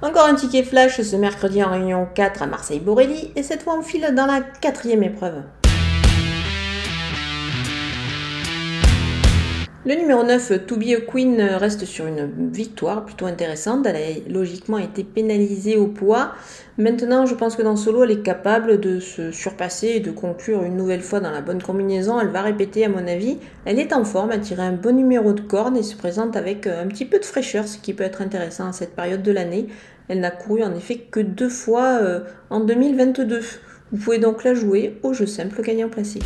Encore un ticket flash ce mercredi en réunion 4 à Marseille-Borelli et cette fois on file dans la quatrième épreuve. Le numéro 9, To Be a Queen, reste sur une victoire plutôt intéressante. Elle a logiquement été pénalisée au poids. Maintenant, je pense que dans lot, elle est capable de se surpasser et de conclure une nouvelle fois dans la bonne combinaison. Elle va répéter, à mon avis. Elle est en forme, elle tire un bon numéro de corne et se présente avec un petit peu de fraîcheur, ce qui peut être intéressant à cette période de l'année. Elle n'a couru en effet que deux fois euh, en 2022. Vous pouvez donc la jouer au jeu simple gagnant placé.